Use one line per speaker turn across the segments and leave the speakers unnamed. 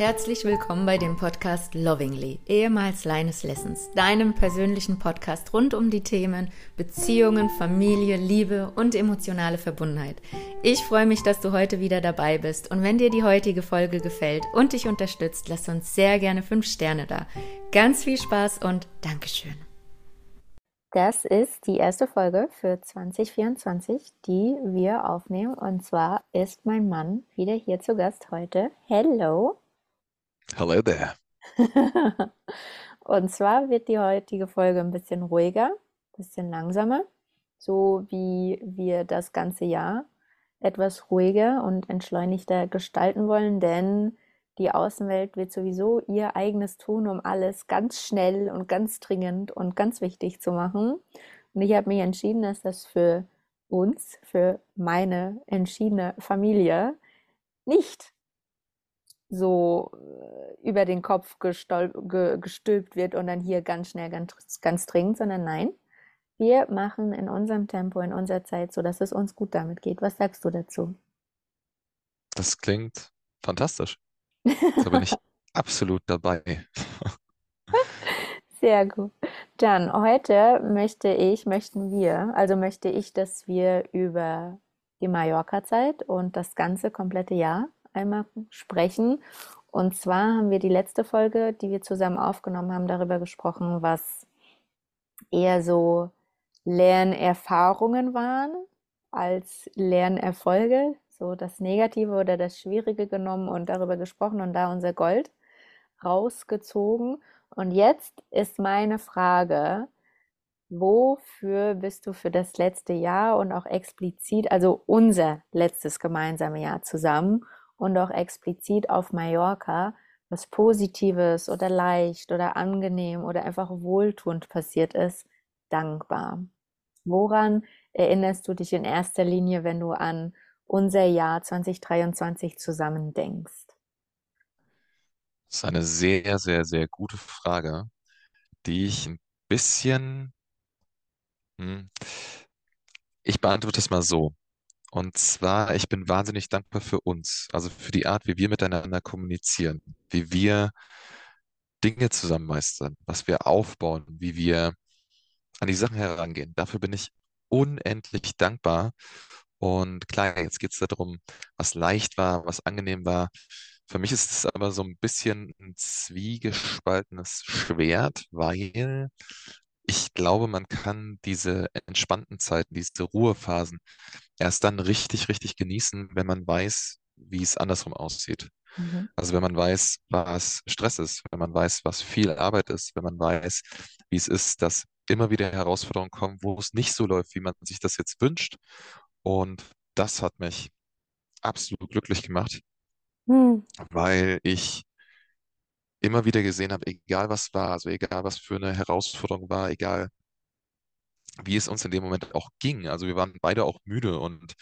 Herzlich willkommen bei dem Podcast Lovingly, ehemals Leines Lessons, deinem persönlichen Podcast rund um die Themen Beziehungen, Familie, Liebe und emotionale Verbundenheit. Ich freue mich, dass du heute wieder dabei bist und wenn dir die heutige Folge gefällt und dich unterstützt, lass uns sehr gerne 5 Sterne da. Ganz viel Spaß und Dankeschön. Das ist die erste Folge für 2024, die wir aufnehmen und zwar ist mein Mann wieder hier zu Gast heute. Hello!
Hello there.
Und zwar wird die heutige Folge ein bisschen ruhiger, ein bisschen langsamer, so wie wir das ganze Jahr etwas ruhiger und entschleunigter gestalten wollen, denn die Außenwelt wird sowieso ihr eigenes tun, um alles ganz schnell und ganz dringend und ganz wichtig zu machen. Und ich habe mich entschieden, dass das für uns, für meine entschiedene Familie nicht so äh, über den Kopf gestülpt wird und dann hier ganz schnell, ganz, ganz dringend, sondern nein, wir machen in unserem Tempo, in unserer Zeit, so dass es uns gut damit geht. Was sagst du dazu?
Das klingt fantastisch. Da bin ich absolut dabei.
Sehr gut. Dann heute möchte ich, möchten wir, also möchte ich, dass wir über die Mallorca-Zeit und das ganze komplette Jahr einmal sprechen. Und zwar haben wir die letzte Folge, die wir zusammen aufgenommen haben, darüber gesprochen, was eher so Lernerfahrungen waren als Lernerfolge, so das Negative oder das Schwierige genommen und darüber gesprochen und da unser Gold rausgezogen. Und jetzt ist meine Frage, wofür bist du für das letzte Jahr und auch explizit, also unser letztes gemeinsame Jahr zusammen und auch explizit auf Mallorca was Positives oder leicht oder angenehm oder einfach wohltuend passiert ist, dankbar. Woran erinnerst du dich in erster Linie, wenn du an unser Jahr 2023 zusammen denkst?
Das ist eine sehr, sehr, sehr gute Frage, die ich ein bisschen, hm, ich beantworte es mal so. Und zwar, ich bin wahnsinnig dankbar für uns, also für die Art, wie wir miteinander kommunizieren, wie wir Dinge zusammen meistern, was wir aufbauen, wie wir an die Sachen herangehen. Dafür bin ich unendlich dankbar. Und klar, jetzt geht es darum, was leicht war, was angenehm war. Für mich ist es aber so ein bisschen ein zwiegespaltenes Schwert, weil ich glaube, man kann diese entspannten Zeiten, diese Ruhephasen erst dann richtig, richtig genießen, wenn man weiß, wie es andersrum aussieht. Mhm. Also wenn man weiß, was Stress ist, wenn man weiß, was viel Arbeit ist, wenn man weiß, wie es ist, dass immer wieder Herausforderungen kommen, wo es nicht so läuft, wie man sich das jetzt wünscht. Und das hat mich absolut glücklich gemacht, mhm. weil ich immer wieder gesehen habe, egal was war, also egal was für eine Herausforderung war, egal wie es uns in dem Moment auch ging. Also wir waren beide auch müde und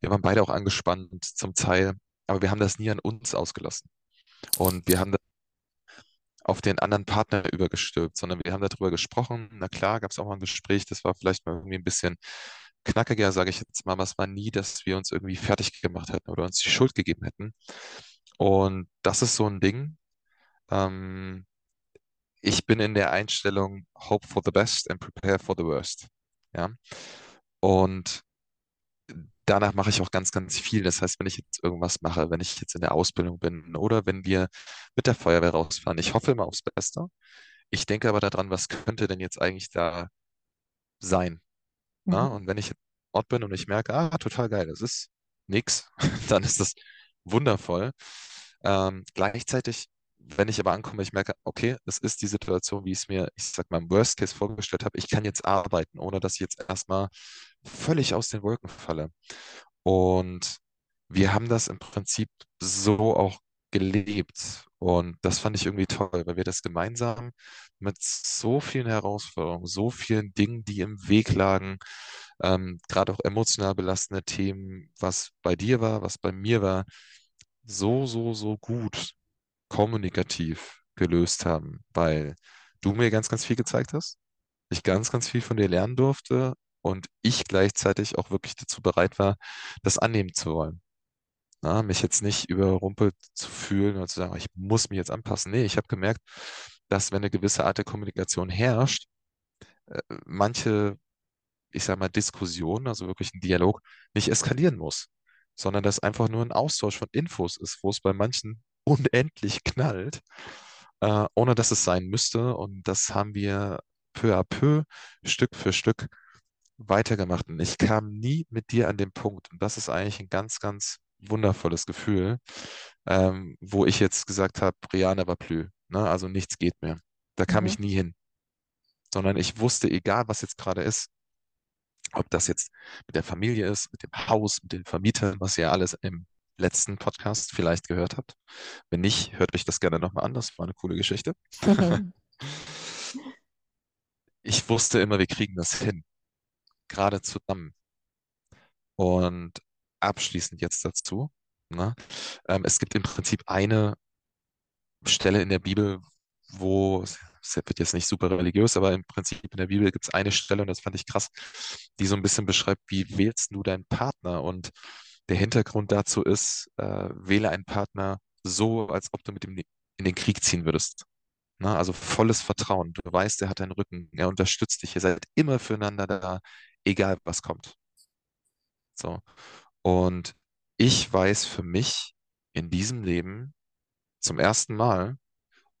wir waren beide auch angespannt zum Teil, aber wir haben das nie an uns ausgelassen. Und wir haben das auf den anderen Partner übergestülpt, sondern wir haben darüber gesprochen. Na klar, gab es auch mal ein Gespräch, das war vielleicht mal irgendwie ein bisschen knackiger, sage ich jetzt mal, aber es war nie, dass wir uns irgendwie fertig gemacht hätten oder uns die Schuld gegeben hätten. Und das ist so ein Ding, ähm, ich bin in der Einstellung Hope for the best and prepare for the worst. Ja. Und danach mache ich auch ganz, ganz viel. Das heißt, wenn ich jetzt irgendwas mache, wenn ich jetzt in der Ausbildung bin oder wenn wir mit der Feuerwehr rausfahren, ich hoffe immer aufs Beste. Ich denke aber daran, was könnte denn jetzt eigentlich da sein? Na? Mhm. Und wenn ich im Ort bin und ich merke, ah, total geil, das ist nix, dann ist das wundervoll. Ähm, gleichzeitig wenn ich aber ankomme, ich merke, okay, es ist die Situation, wie ich es mir, ich sag mal, im Worst Case vorgestellt habe, ich kann jetzt arbeiten, ohne dass ich jetzt erstmal völlig aus den Wolken falle. Und wir haben das im Prinzip so auch gelebt. Und das fand ich irgendwie toll, weil wir das gemeinsam mit so vielen Herausforderungen, so vielen Dingen, die im Weg lagen, ähm, gerade auch emotional belastende Themen, was bei dir war, was bei mir war, so, so, so gut kommunikativ gelöst haben, weil du mir ganz, ganz viel gezeigt hast, ich ganz, ganz viel von dir lernen durfte und ich gleichzeitig auch wirklich dazu bereit war, das annehmen zu wollen. Na, mich jetzt nicht überrumpelt zu fühlen und zu sagen, ich muss mich jetzt anpassen. Nee, ich habe gemerkt, dass wenn eine gewisse Art der Kommunikation herrscht, äh, manche, ich sag mal, Diskussion, also wirklich ein Dialog, nicht eskalieren muss, sondern dass einfach nur ein Austausch von Infos ist, wo es bei manchen unendlich knallt, äh, ohne dass es sein müsste. Und das haben wir peu à peu, Stück für Stück weitergemacht. Und ich kam nie mit dir an den Punkt. Und das ist eigentlich ein ganz, ganz wundervolles Gefühl, ähm, wo ich jetzt gesagt habe, Brianna war plü, ne? Also nichts geht mehr. Da kam
Mhm.
ich nie hin, sondern ich wusste, egal was jetzt gerade ist, ob das jetzt mit der Familie ist, mit dem Haus, mit den Vermietern, was ihr alles im letzten Podcast vielleicht gehört habt. Wenn nicht, hört euch das gerne nochmal an. Das war eine coole Geschichte. Ich wusste immer, wir kriegen das hin, gerade zusammen. Und abschließend jetzt dazu, ne? Ähm, es gibt im Prinzip eine Stelle in der Bibel, wo, es wird jetzt nicht super religiös, aber im Prinzip in der Bibel gibt es eine Stelle, und das fand ich krass, die so ein bisschen beschreibt, wie wählst du deinen Partner? Und der Hintergrund dazu ist, äh, wähle einen Partner so, als ob du mit ihm in den Krieg ziehen würdest. Ne? Also volles Vertrauen. Du weißt, er hat deinen Rücken, er unterstützt dich, ihr seid immer füreinander da, egal was kommt. So. Und ich weiß für mich in diesem Leben zum ersten Mal,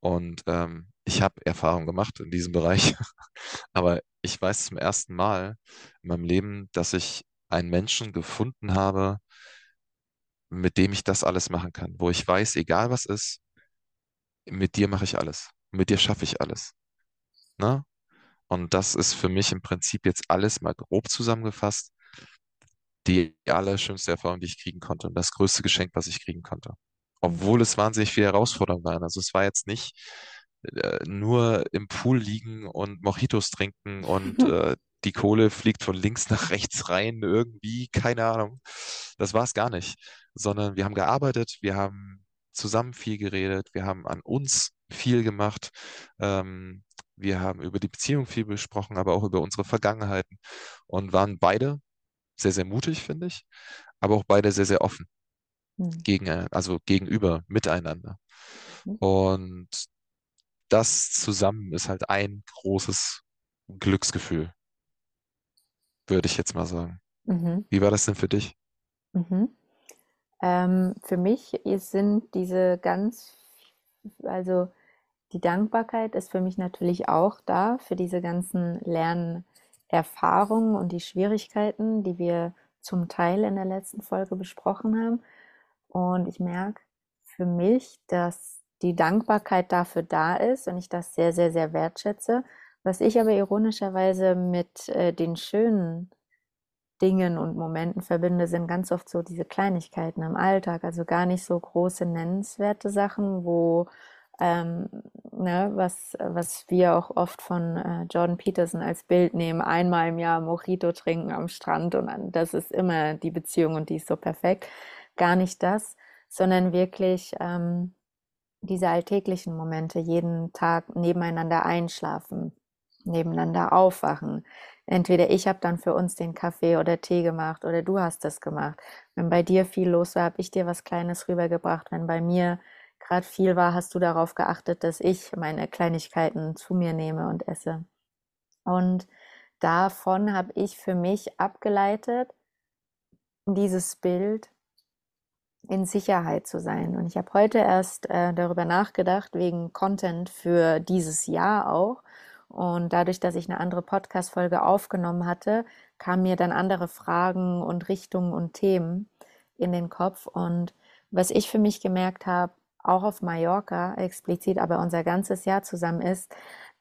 und ähm, ich habe Erfahrung gemacht in diesem Bereich, aber ich weiß zum ersten Mal in meinem Leben, dass ich einen Menschen gefunden habe, mit dem ich das alles machen kann, wo ich weiß, egal was ist, mit dir mache ich alles, mit dir schaffe ich alles. Ne? Und das ist für mich im Prinzip jetzt alles mal grob zusammengefasst, die allerschönste Erfahrung, die ich kriegen konnte und das größte Geschenk, was ich kriegen konnte. Obwohl es wahnsinnig viel Herausforderungen waren. Also es war jetzt nicht äh, nur im Pool liegen und Mojitos trinken und äh, die Kohle fliegt von links nach rechts rein, irgendwie, keine Ahnung. Das war es gar nicht. Sondern wir haben gearbeitet, wir haben zusammen viel geredet, wir haben an uns viel gemacht, ähm, wir haben über die Beziehung viel besprochen, aber auch über unsere Vergangenheiten und waren beide sehr, sehr mutig, finde ich, aber auch beide sehr, sehr offen
Mhm.
gegen, äh, also gegenüber, miteinander.
Mhm.
Und das zusammen ist halt ein großes Glücksgefühl, würde ich jetzt mal sagen.
Mhm.
Wie war das denn für dich?
Mhm. Ähm, für mich sind diese ganz, also die Dankbarkeit ist für mich natürlich auch da für diese ganzen Lernerfahrungen und die Schwierigkeiten, die wir zum Teil in der letzten Folge besprochen haben. Und ich merke für mich, dass die Dankbarkeit dafür da ist und ich das sehr, sehr, sehr wertschätze. Was ich aber ironischerweise mit äh, den schönen Dingen und Momenten verbinde, sind ganz oft so diese Kleinigkeiten im Alltag, also gar nicht so große nennenswerte Sachen, wo ähm, ne, was, was wir auch oft von äh, Jordan Peterson als Bild nehmen, einmal im Jahr Mojito trinken am Strand und an- das ist immer die Beziehung und die ist so perfekt. Gar nicht das, sondern wirklich ähm, diese alltäglichen Momente, jeden Tag nebeneinander einschlafen, nebeneinander aufwachen. Entweder ich habe dann für uns den Kaffee oder Tee gemacht oder du hast das gemacht. Wenn bei dir viel los war, habe ich dir was Kleines rübergebracht. Wenn bei mir gerade viel war, hast du darauf geachtet, dass ich meine Kleinigkeiten zu mir nehme und esse. Und davon habe ich für mich abgeleitet, dieses Bild in Sicherheit zu sein. Und ich habe heute erst äh, darüber nachgedacht, wegen Content für dieses Jahr auch. Und dadurch, dass ich eine andere Podcast-Folge aufgenommen hatte, kamen mir dann andere Fragen und Richtungen und Themen in den Kopf. Und was ich für mich gemerkt habe, auch auf Mallorca explizit, aber unser ganzes Jahr zusammen ist,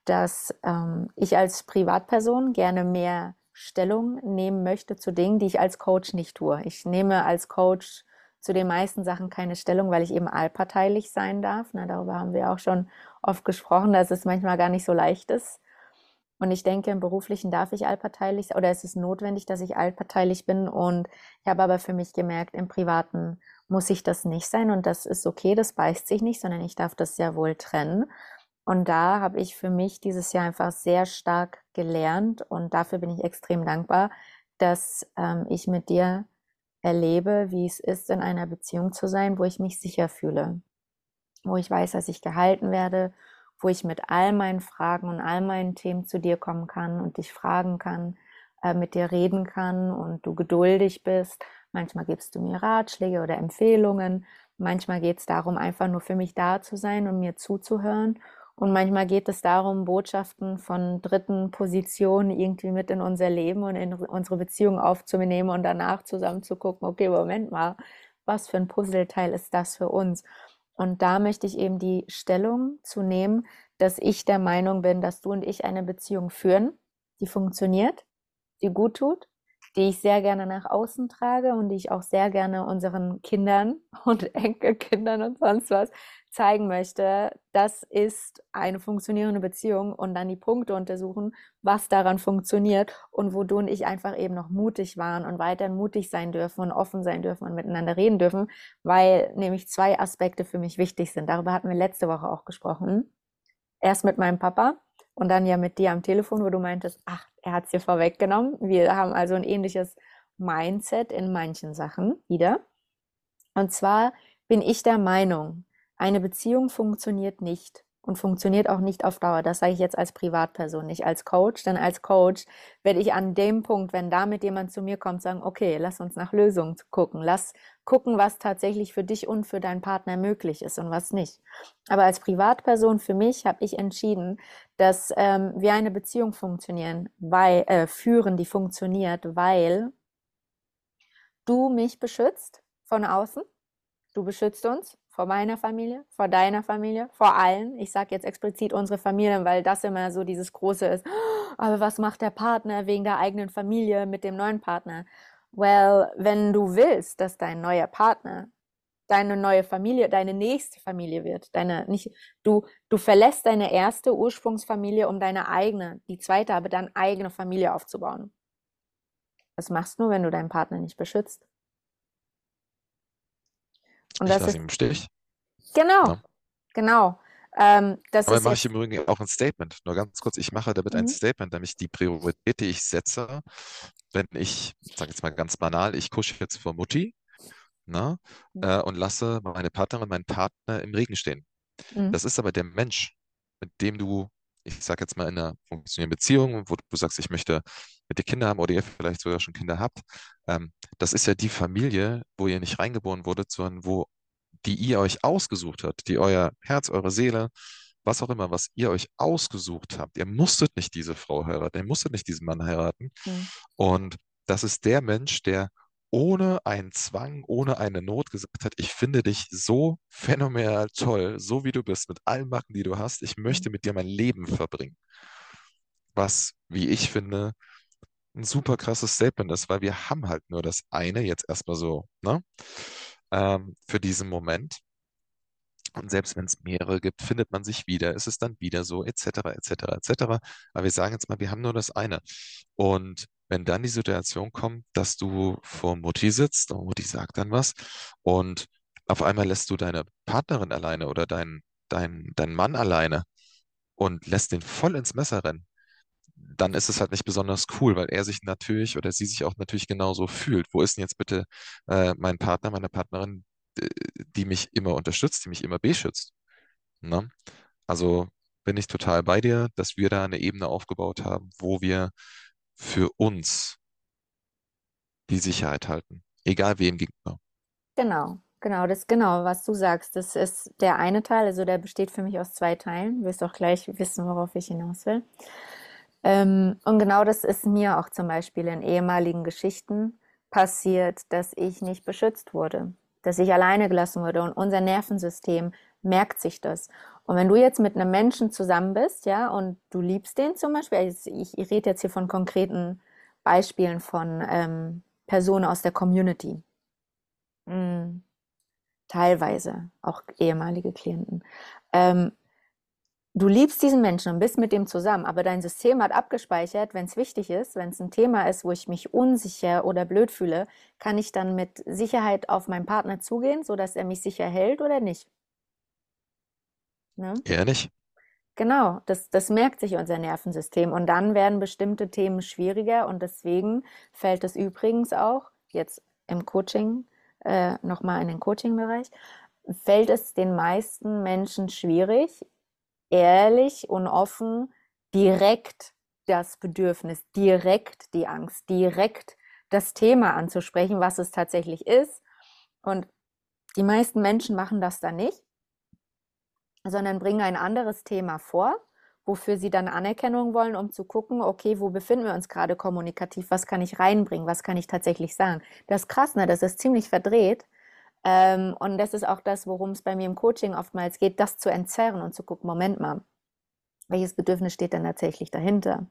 dass ähm, ich als Privatperson gerne mehr Stellung nehmen möchte zu Dingen, die ich als Coach nicht tue. Ich nehme als Coach zu den meisten Sachen keine Stellung, weil ich eben allparteilich sein darf. Na, darüber haben wir auch schon oft gesprochen, dass es manchmal gar nicht so leicht ist. Und ich denke, im Beruflichen darf ich allparteilich sein oder es ist notwendig, dass ich allparteilich bin. Und ich habe aber für mich gemerkt, im Privaten muss ich das nicht sein und das ist okay, das beißt sich nicht, sondern ich darf das sehr wohl trennen. Und da habe ich für mich dieses Jahr einfach sehr stark gelernt und dafür bin ich extrem dankbar, dass ähm, ich mit dir erlebe, wie es ist, in einer Beziehung zu sein, wo ich mich sicher fühle, wo ich weiß, dass ich gehalten werde, wo ich mit all meinen Fragen und all meinen Themen zu dir kommen kann und dich fragen kann, äh, mit dir reden kann und du geduldig bist. Manchmal gibst du mir Ratschläge oder Empfehlungen. Manchmal geht es darum, einfach nur für mich da zu sein und mir zuzuhören. Und manchmal geht es darum, Botschaften von dritten Positionen irgendwie mit in unser Leben und in unsere Beziehung aufzunehmen und danach zusammen zu gucken, okay, Moment mal, was für ein Puzzleteil ist das für uns? Und da möchte ich eben die Stellung zu nehmen, dass ich der Meinung bin, dass du und ich eine Beziehung führen, die funktioniert, die gut tut, die ich sehr gerne nach außen trage und die ich auch sehr gerne unseren Kindern und Enkelkindern und sonst was zeigen möchte. Das ist eine funktionierende Beziehung und dann die Punkte untersuchen, was daran funktioniert und wo du und ich einfach eben noch mutig waren und weiterhin mutig sein dürfen und offen sein dürfen und miteinander reden dürfen, weil nämlich zwei Aspekte für mich wichtig sind. Darüber hatten wir letzte Woche auch gesprochen. Erst mit meinem Papa und dann ja mit dir am Telefon, wo du meintest, ach, er hat es dir vorweggenommen. Wir haben also ein ähnliches Mindset in manchen Sachen wieder. Und zwar bin ich der Meinung, eine Beziehung funktioniert nicht und funktioniert auch nicht auf Dauer. Das sage ich jetzt als Privatperson, nicht als Coach. Denn als Coach werde ich an dem Punkt, wenn damit jemand zu mir kommt, sagen, okay, lass uns nach Lösungen gucken. Lass gucken, was tatsächlich für dich und für deinen Partner möglich ist und was nicht. Aber als Privatperson für mich habe ich entschieden, dass ähm, wir eine Beziehung funktionieren, weil, äh, führen, die funktioniert, weil du mich beschützt von außen. Du beschützt uns vor meiner Familie, vor deiner Familie, vor allen. Ich sage jetzt explizit unsere Familien, weil das immer so dieses Große ist. Aber was macht der Partner wegen der eigenen Familie mit dem neuen Partner? Well, wenn du willst, dass dein neuer Partner deine neue Familie, deine nächste Familie wird, deine nicht du du verlässt deine erste Ursprungsfamilie, um deine eigene, die zweite aber dann eigene Familie aufzubauen. Das machst du nur, wenn du deinen Partner nicht beschützt.
Und ich das lasse ihn im Stich.
Genau, ja. genau. Ähm, das
Aber mache ich im Übrigen auch ein Statement. Nur ganz kurz, ich mache damit mhm. ein Statement, nämlich die Priorität, die ich setze, wenn ich, sage jetzt mal ganz banal, ich kusche jetzt vor Mutti ne, mhm. äh, und lasse meine Partnerin, meinen Partner im Regen stehen. Mhm. Das ist aber der Mensch, mit dem du, ich sage jetzt mal in einer funktionierenden Beziehung, wo du sagst, ich möchte mit dir Kinder haben oder ihr vielleicht sogar schon Kinder habt, ähm, das ist ja die Familie, wo ihr nicht reingeboren wurdet, sondern wo die ihr euch ausgesucht habt, die euer Herz, eure Seele, was auch immer, was ihr euch ausgesucht habt. Ihr musstet nicht diese Frau heiraten, ihr musstet nicht diesen Mann heiraten. Mhm. Und das ist der Mensch, der ohne einen Zwang, ohne eine Not gesagt hat, ich finde dich so phänomenal toll, so wie du bist, mit allen Macken, die du hast. Ich möchte mit dir mein Leben verbringen. Was, wie ich finde, ein super krasses Statement ist, weil wir haben halt nur das eine, jetzt erstmal so, ne? Ähm, für diesen Moment. Und selbst wenn es mehrere gibt, findet man sich wieder, ist es dann wieder so, etc., etc., etc. Aber wir sagen jetzt mal, wir haben nur das eine. Und wenn dann die Situation kommt, dass du vor Mutti sitzt und Mutti sagt dann was und auf einmal lässt du deine Partnerin alleine oder deinen dein, dein Mann alleine und lässt den voll ins Messer rennen, dann ist es halt nicht besonders cool, weil er sich natürlich oder sie sich auch natürlich genauso fühlt. Wo ist denn jetzt bitte äh, mein Partner, meine Partnerin, die mich immer unterstützt, die mich immer beschützt? Ne? Also bin ich total bei dir, dass wir da eine Ebene aufgebaut haben, wo wir für uns die Sicherheit halten, egal wem gegenüber.
Genau, genau, das genau, was du sagst. Das ist der eine Teil, also der besteht für mich aus zwei Teilen. Du wirst auch gleich wissen, worauf ich hinaus will. Ähm, und genau das ist mir auch zum Beispiel in ehemaligen Geschichten passiert, dass ich nicht beschützt wurde, dass ich alleine gelassen wurde und unser Nervensystem merkt sich das. Und wenn du jetzt mit einem Menschen zusammen bist, ja, und du liebst den zum Beispiel, also ich, ich rede jetzt hier von konkreten Beispielen von ähm, Personen aus der Community, hm, teilweise auch ehemalige Klienten, ähm, du liebst diesen Menschen und bist mit dem zusammen, aber dein System hat abgespeichert, wenn es wichtig ist, wenn es ein Thema ist, wo ich mich unsicher oder blöd fühle, kann ich dann mit Sicherheit auf meinen Partner zugehen, sodass er mich sicher hält oder nicht?
Ne? Eher nicht.
Genau, das, das merkt sich unser Nervensystem und dann werden bestimmte Themen schwieriger und deswegen fällt es übrigens auch, jetzt im Coaching, äh, nochmal in den Coaching-Bereich, fällt es den meisten Menschen schwierig, ehrlich und offen direkt das Bedürfnis, direkt die Angst, direkt das Thema anzusprechen, was es tatsächlich ist. Und die meisten Menschen machen das dann nicht, sondern bringen ein anderes Thema vor, wofür sie dann Anerkennung wollen, um zu gucken, okay, wo befinden wir uns gerade kommunikativ, was kann ich reinbringen, was kann ich tatsächlich sagen. Das ist krass, ne? das ist ziemlich verdreht. Ähm, und das ist auch das, worum es bei mir im Coaching oftmals geht, das zu entzerren und zu gucken, Moment mal, welches Bedürfnis steht denn tatsächlich dahinter?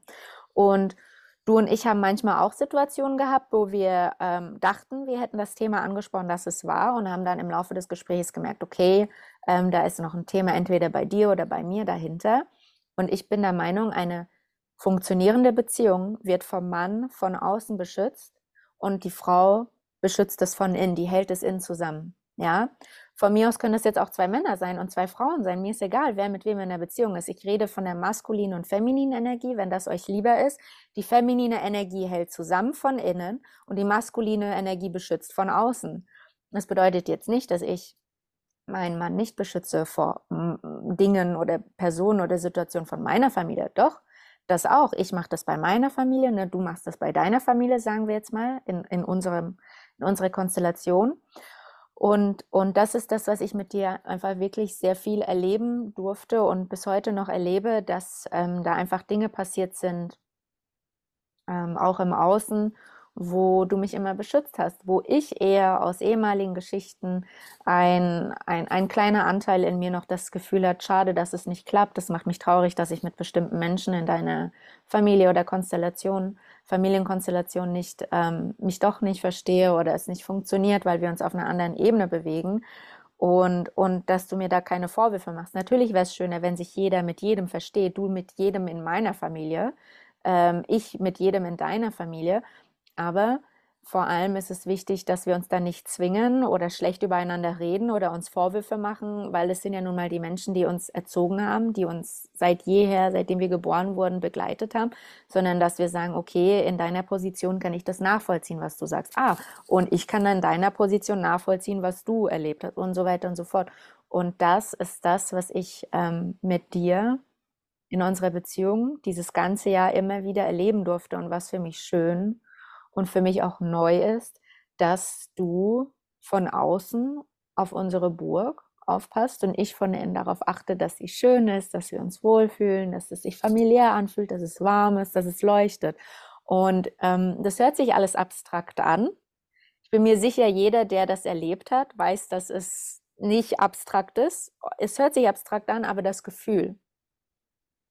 Und du und ich haben manchmal auch Situationen gehabt, wo wir ähm, dachten, wir hätten das Thema angesprochen, dass es war und haben dann im Laufe des Gesprächs gemerkt, okay, ähm, da ist noch ein Thema entweder bei dir oder bei mir dahinter. Und ich bin der Meinung, eine funktionierende Beziehung wird vom Mann von außen beschützt und die Frau beschützt es von innen, die hält es innen zusammen. Ja, von mir aus können es jetzt auch zwei Männer sein und zwei Frauen sein. Mir ist egal, wer mit wem in der Beziehung ist. Ich rede von der maskulinen und femininen Energie, wenn das euch lieber ist. Die feminine Energie hält zusammen von innen und die maskuline Energie beschützt von außen. Das bedeutet jetzt nicht, dass ich meinen Mann nicht beschütze vor Dingen oder Personen oder Situationen von meiner Familie. Doch, das auch. Ich mache das bei meiner Familie, ne? du machst das bei deiner Familie, sagen wir jetzt mal, in, in, unserem, in unserer Konstellation. Und, und das ist das, was ich mit dir einfach wirklich sehr viel erleben durfte und bis heute noch erlebe, dass ähm, da einfach Dinge passiert sind, ähm, auch im Außen, wo du mich immer beschützt hast, wo ich eher aus ehemaligen Geschichten ein, ein, ein kleiner Anteil in mir noch das Gefühl hat, schade, dass es nicht klappt, das macht mich traurig, dass ich mit bestimmten Menschen in deiner Familie oder Konstellation, Familienkonstellation nicht, ähm, mich doch nicht verstehe oder es nicht funktioniert, weil wir uns auf einer anderen Ebene bewegen. Und, und dass du mir da keine Vorwürfe machst. Natürlich wäre es schöner, wenn sich jeder mit jedem versteht, du mit jedem in meiner Familie, ähm, ich mit jedem in deiner Familie. Aber vor allem ist es wichtig, dass wir uns da nicht zwingen oder schlecht übereinander reden oder uns Vorwürfe machen, weil es sind ja nun mal die Menschen, die uns erzogen haben, die uns seit jeher, seitdem wir geboren wurden, begleitet haben, sondern dass wir sagen, okay, in deiner Position kann ich das nachvollziehen, was du sagst. Ah, und ich kann in deiner Position nachvollziehen, was du erlebt hast und so weiter und so fort. Und das ist das, was ich ähm, mit dir in unserer Beziehung dieses ganze Jahr immer wieder erleben durfte und was für mich schön und für mich auch neu ist, dass du von außen auf unsere Burg aufpasst und ich von innen darauf achte, dass sie schön ist, dass wir uns wohlfühlen, dass es sich familiär anfühlt, dass es warm ist, dass es leuchtet. Und ähm, das hört sich alles abstrakt an. Ich bin mir sicher, jeder, der das erlebt hat, weiß, dass es nicht abstrakt ist. Es hört sich abstrakt an, aber das Gefühl,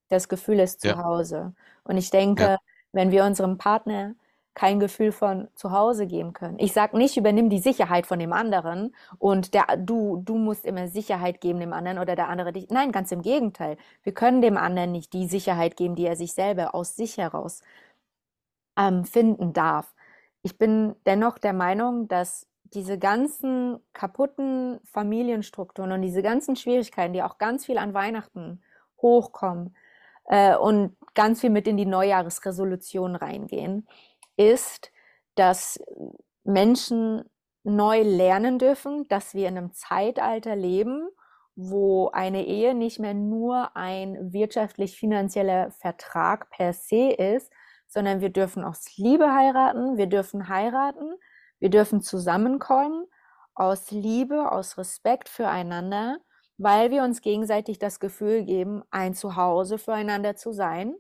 das Gefühl ist zu
Ja,
Hause. Und ich
ja,
denke, wenn wir unserem Partner kein Gefühl von zu Hause geben können. Ich sage nicht, übernimm die Sicherheit von dem anderen und der, du, du musst immer Sicherheit geben dem anderen oder der andere dich. Nein, ganz im Gegenteil. Wir können dem anderen nicht die Sicherheit geben, die er sich selber aus sich heraus ähm, finden darf. Ich bin dennoch der Meinung, dass diese ganzen kaputten Familienstrukturen und diese ganzen Schwierigkeiten, die auch ganz viel an Weihnachten hochkommen äh, und ganz viel mit in die Neujahresresolution reingehen, ist, dass Menschen neu lernen dürfen, dass wir in einem Zeitalter leben, wo eine Ehe nicht mehr nur ein wirtschaftlich-finanzieller Vertrag per se ist, sondern wir dürfen aus Liebe heiraten, wir dürfen heiraten, wir dürfen zusammenkommen aus Liebe, aus Respekt füreinander, weil wir uns gegenseitig das Gefühl geben, ein Zuhause füreinander zu sein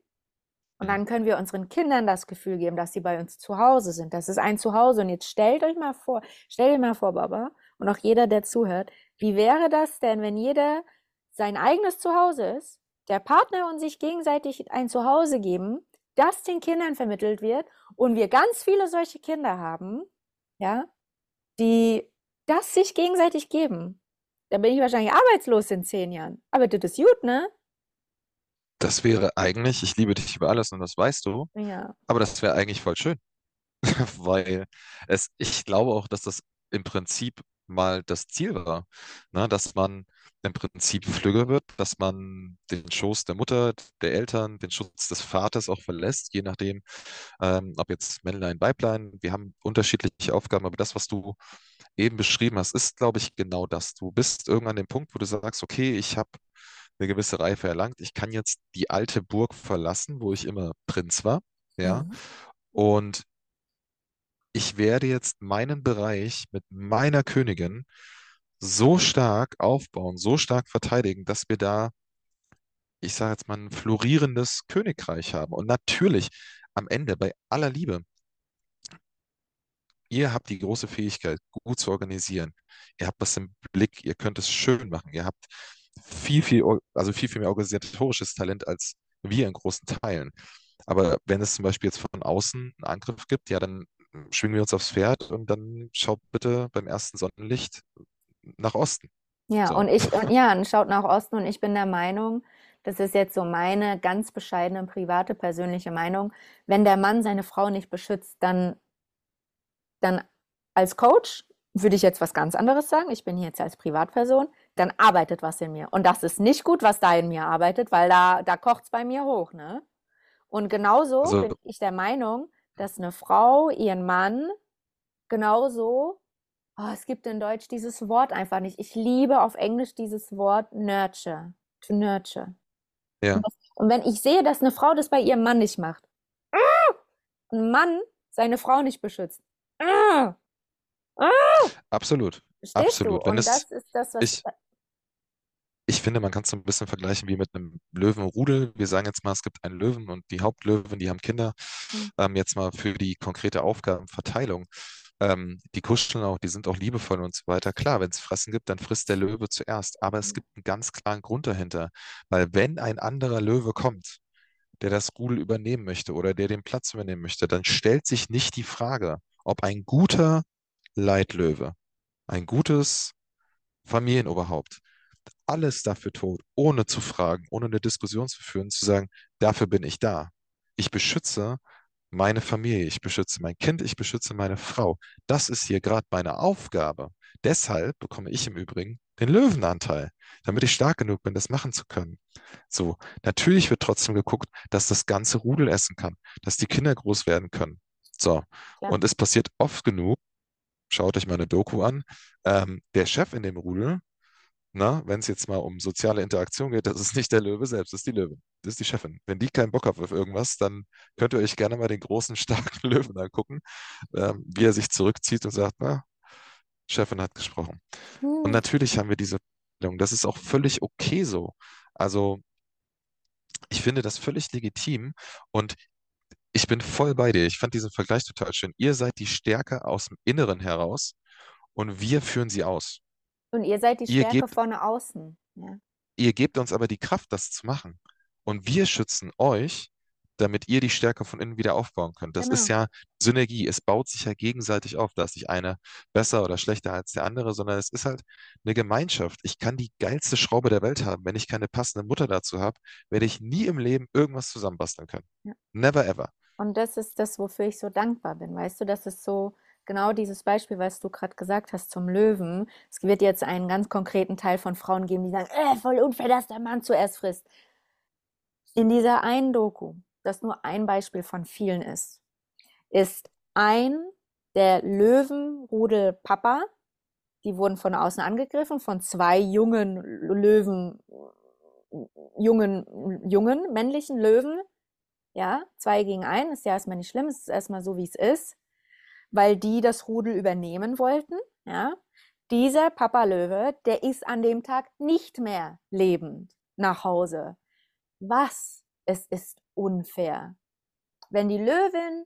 und dann können wir unseren Kindern das Gefühl geben, dass sie bei uns zu Hause sind. Das ist ein Zuhause. Und jetzt stellt euch mal vor, stellt euch mal vor, Baba, und auch jeder, der zuhört, wie wäre das denn, wenn jeder sein eigenes Zuhause ist, der Partner und sich gegenseitig ein Zuhause geben, das den Kindern vermittelt wird und wir ganz viele solche Kinder haben, ja, die das sich gegenseitig geben. Da bin ich wahrscheinlich arbeitslos in zehn Jahren. Aber das ist gut, ne?
Das wäre eigentlich, ich liebe dich über alles und das weißt du,
Ja.
aber das wäre eigentlich voll schön, weil es, ich glaube auch, dass das im Prinzip mal das Ziel war, ne? Dass man im Prinzip flügger wird, dass man den Schoß der Mutter, der Eltern, den Schutz des Vaters auch verlässt, je nachdem, ähm, ob jetzt Männlein, Weiblein. Wir haben unterschiedliche Aufgaben, aber das, was du eben beschrieben hast, ist, glaube ich, genau das. Du bist irgendwann an dem Punkt, wo du sagst, okay, ich habe eine gewisse Reife erlangt, ich kann jetzt die alte Burg verlassen, wo ich immer Prinz war, ja,
Mhm.
und ich werde jetzt meinen Bereich mit meiner Königin so stark aufbauen, so stark verteidigen, dass wir da, ich sage jetzt mal, ein florierendes Königreich haben. Und natürlich am Ende, bei aller Liebe, ihr habt die große Fähigkeit, gut zu organisieren. Ihr habt das im Blick, ihr könnt es schön machen. Ihr habt viel, viel, also viel, viel mehr organisatorisches Talent als wir in großen Teilen. Aber wenn es zum Beispiel jetzt von außen einen Angriff gibt, ja, dann schwingen wir uns aufs Pferd und dann schaut bitte beim ersten Sonnenlicht nach Osten.
Ja,
So.
und ich, und ja, und schaut nach Osten und ich bin der Meinung, das ist jetzt so meine ganz bescheidene, private, persönliche Meinung, wenn der Mann seine Frau nicht beschützt, dann, dann als Coach würde ich jetzt was ganz anderes sagen. Ich bin hier jetzt als Privatperson, dann arbeitet was in mir. Und das ist nicht gut, was da in mir arbeitet, weil da, da kocht es bei mir hoch, ne? Und genauso bin
Also,
ich der Meinung, dass eine Frau ihren Mann genauso Oh, es gibt in Deutsch dieses Wort einfach nicht. Ich liebe auf Englisch dieses Wort nurture, to nurture.
ja,
Und, das, und wenn ich sehe, dass eine Frau das bei ihrem Mann nicht macht, ein Mann seine Frau nicht beschützt, ah, ah,
absolut,
verstehst du?
absolut. Wenn
Und
es,
das ist das, was,
ich, ich finde, man kann es so ein bisschen vergleichen wie mit einem Löwenrudel. Wir sagen jetzt mal, es gibt einen Löwen und die Hauptlöwen, die haben Kinder.
Hm,
Ähm, jetzt mal für die konkrete Aufgabenverteilung. Ähm, die kuscheln auch, die sind auch liebevoll und so weiter. Klar, wenn es Fressen gibt, dann frisst der Löwe zuerst. Aber es
hm,
gibt einen ganz klaren Grund dahinter. Weil wenn ein anderer Löwe kommt, der das Rudel übernehmen möchte oder der den Platz übernehmen möchte, dann stellt sich nicht die Frage, ob ein guter Leitlöwe, ein gutes Familienoberhaupt alles dafür tut, ohne zu fragen, ohne eine Diskussion zu führen, zu sagen, dafür bin ich da. Ich beschütze meine Familie, ich beschütze mein Kind, ich beschütze meine Frau. Das ist hier gerade meine Aufgabe. Deshalb bekomme ich im Übrigen den Löwenanteil, damit ich stark genug bin, das machen zu können. So, natürlich wird trotzdem geguckt, dass das ganze Rudel essen kann, dass die Kinder groß werden können. So,
klar.
und es passiert oft genug, schaut euch mal eine Doku an, ähm, der Chef in dem Rudel wenn es jetzt mal um soziale Interaktion geht, das ist nicht der Löwe selbst, das ist die Löwin. Das ist die Chefin. Wenn die keinen Bock hat auf irgendwas, dann könnt ihr euch gerne mal den großen, starken Löwen angucken, ähm, wie er sich zurückzieht und sagt, na, Chefin hat gesprochen. Und
Hm.
natürlich haben wir diese. Das ist auch völlig okay so. Also ich finde das völlig legitim und ich bin voll bei dir. Ich fand diesen Vergleich total schön. Ihr seid die Stärke aus dem Inneren heraus und wir führen sie aus.
Und ihr seid die
Ihr
Stärke
gebt
vorne außen. Ja,
Ihr gebt uns aber die Kraft, das zu machen. Und wir schützen euch, damit ihr die Stärke von innen wieder aufbauen könnt. Das ist
genau.
ja Synergie. Es baut sich ja gegenseitig auf. Da ist nicht einer besser oder schlechter als der andere, sondern es ist halt eine Gemeinschaft. Ich kann die geilste Schraube der Welt haben. Wenn ich keine passende Mutter dazu habe, werde ich nie im Leben irgendwas zusammenbasteln können.
Ja.
Never ever.
Und das ist das, wofür ich so dankbar bin. Weißt du, das ist so genau dieses Beispiel, was du gerade gesagt hast zum Löwen. Es wird jetzt einen ganz konkreten Teil von Frauen geben, die sagen, äh, voll unfair, dass der Mann zuerst frisst. In dieser einen Doku, das nur ein Beispiel von vielen ist, ist ein der Löwenrudel-Papa, die wurden von außen angegriffen, von zwei jungen Löwen, jungen, jungen männlichen Löwen, ja, zwei gegen einen, ist ja erstmal nicht schlimm, es ist erstmal so, wie es ist, weil die das Rudel übernehmen wollten, ja. Dieser Papa Löwe, der ist an dem Tag nicht mehr lebend nach Hause. Was? Es ist unfair. Wenn die Löwin,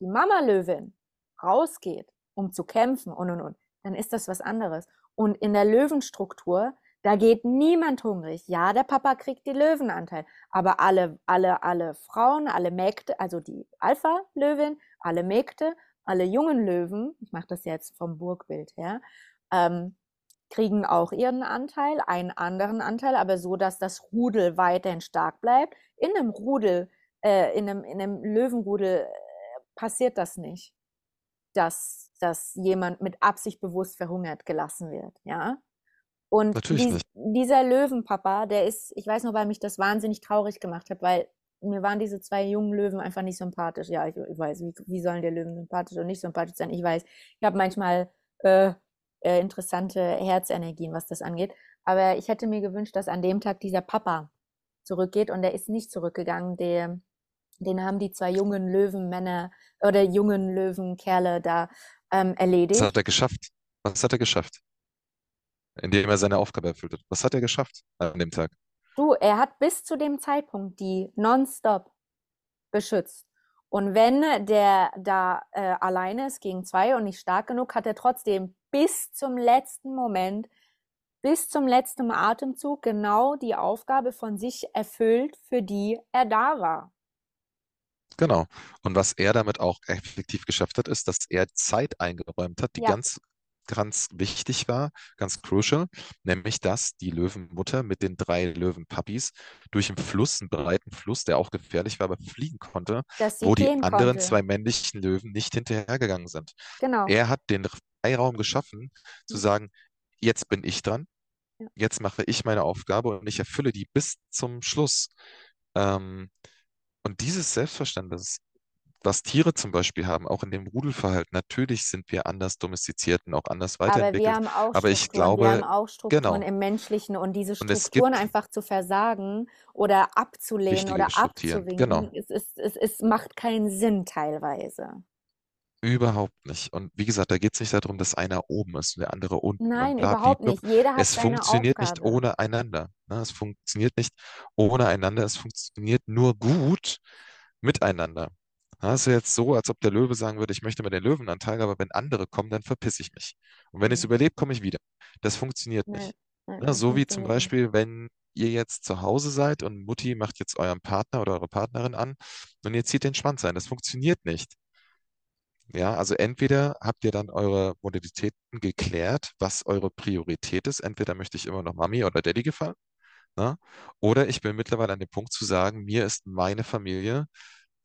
die Mama Löwin, rausgeht, um zu kämpfen und und und, dann ist das was anderes. Und in der Löwenstruktur, da geht niemand hungrig. Ja, der Papa kriegt die Löwenanteil, aber alle, alle, alle Frauen, alle Mägde, also die Alpha-Löwin, alle Mägde, alle jungen Löwen, ich mache das jetzt vom Burgbild her, ähm, kriegen auch ihren Anteil, einen anderen Anteil, aber so, dass das Rudel weiterhin stark bleibt. In einem Rudel, äh, in einem, in einem Löwenrudel äh, passiert das nicht, dass dass jemand mit Absicht bewusst verhungert gelassen wird, ja. Und
Natürlich
dies, dieser Löwenpapa, der ist, ich weiß noch, weil mich das wahnsinnig traurig gemacht hat, weil mir waren diese zwei jungen Löwen einfach nicht sympathisch. Ja, ich, ich weiß, wie, wie sollen die Löwen sympathisch und nicht sympathisch sein? Ich weiß, ich habe manchmal äh, äh, interessante Herzenergien, was das angeht. Aber ich hätte mir gewünscht, dass an dem Tag dieser Papa zurückgeht und der ist nicht zurückgegangen. Der, den haben die zwei jungen Löwenmänner oder jungen Löwenkerle da ähm,
Was
erledigt.
hat er geschafft? Was hat er geschafft? Indem er seine Aufgabe erfüllt hat. Was hat er geschafft an dem Tag?
Du, er hat bis zu dem Zeitpunkt die nonstop beschützt. Und wenn der da äh, alleine ist gegen zwei und nicht stark genug, hat er trotzdem bis zum letzten Moment, bis zum letzten Atemzug genau die Aufgabe von sich erfüllt, für die er da war.
Genau. Und was er damit auch effektiv geschafft hat, ist, dass er Zeit eingeräumt hat, die
Ja,
ganz, ganz wichtig war, ganz crucial, nämlich dass die Löwenmutter mit den drei Löwenpuppies durch einen Fluss, einen breiten Fluss, der auch gefährlich war, aber fliegen konnte, wo die anderen
konnte.
zwei männlichen Löwen nicht hinterhergegangen sind.
Genau.
Er hat den Freiraum geschaffen, zu
Ja,
sagen, jetzt bin ich dran, jetzt mache ich meine Aufgabe und ich erfülle die bis zum Schluss. Ähm, und dieses Selbstverständnis, was Tiere zum Beispiel haben, auch in dem Rudelverhalten, natürlich sind wir anders domestiziert und auch anders
Aber wir
weiterentwickelt.
haben auch
Aber ich
Strukturen, wir haben
glaube,
auch Strukturen
genau.
im Menschlichen und diese
Und es
Strukturen einfach zu versagen oder abzulehnen oder
Strukturen. Genau.
abzuwinken, es, es, es, es macht keinen Sinn teilweise.
Überhaupt nicht. Und wie gesagt, da geht es nicht darum, dass einer oben ist und der andere unten und
Nein,
bla
überhaupt
blub.
nicht. Jeder hat
Es
seine
funktioniert nicht
Aufgabe.
ohne einander. Ne? Es funktioniert nicht ohne einander. Es funktioniert nur gut miteinander. Ja, es ist ja jetzt so, als ob der Löwe sagen würde, ich möchte mal den Löwenanteil, aber wenn andere kommen, dann verpiss ich mich. Und wenn ich es
Hm.
überlebe, komme ich wieder. Das funktioniert
Nein,
nicht.
nein,
Ne?
das
So wie zum. Beispiel, wenn ihr jetzt zu Hause seid und Mutti macht jetzt euren Partner oder eure Partnerin an und ihr zieht den Schwanz ein. Das funktioniert nicht. Ja, also entweder habt ihr dann eure Modalitäten geklärt, was eure Priorität ist. Entweder möchte ich immer noch Mami oder Daddy gefallen, ne? Oder ich bin mittlerweile an dem Punkt zu sagen, mir ist meine Familie,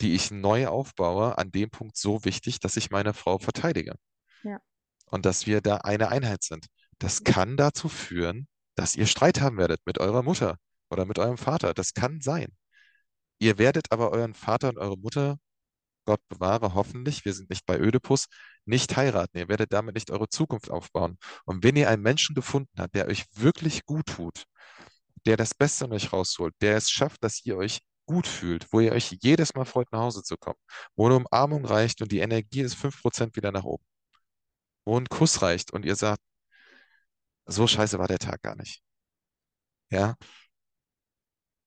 die ich neu aufbaue, an dem Punkt so wichtig, dass ich meine Frau verteidige
Ja,
und dass wir da eine Einheit sind. Das kann dazu führen, dass ihr Streit haben werdet mit eurer Mutter oder mit eurem Vater. Das kann sein. Ihr werdet aber euren Vater und eure Mutter Gott bewahre, hoffentlich, wir sind nicht bei Ödipus, nicht heiraten. Ihr werdet damit nicht eure Zukunft aufbauen. Und wenn ihr einen Menschen gefunden habt, der euch wirklich gut tut, der das Beste in euch rausholt, der es schafft, dass ihr euch gut fühlt, wo ihr euch jedes Mal freut, nach Hause zu kommen, wo eine Umarmung reicht und die Energie ist 5% wieder nach oben, wo ein Kuss reicht und ihr sagt, so scheiße war der Tag gar nicht. Ja,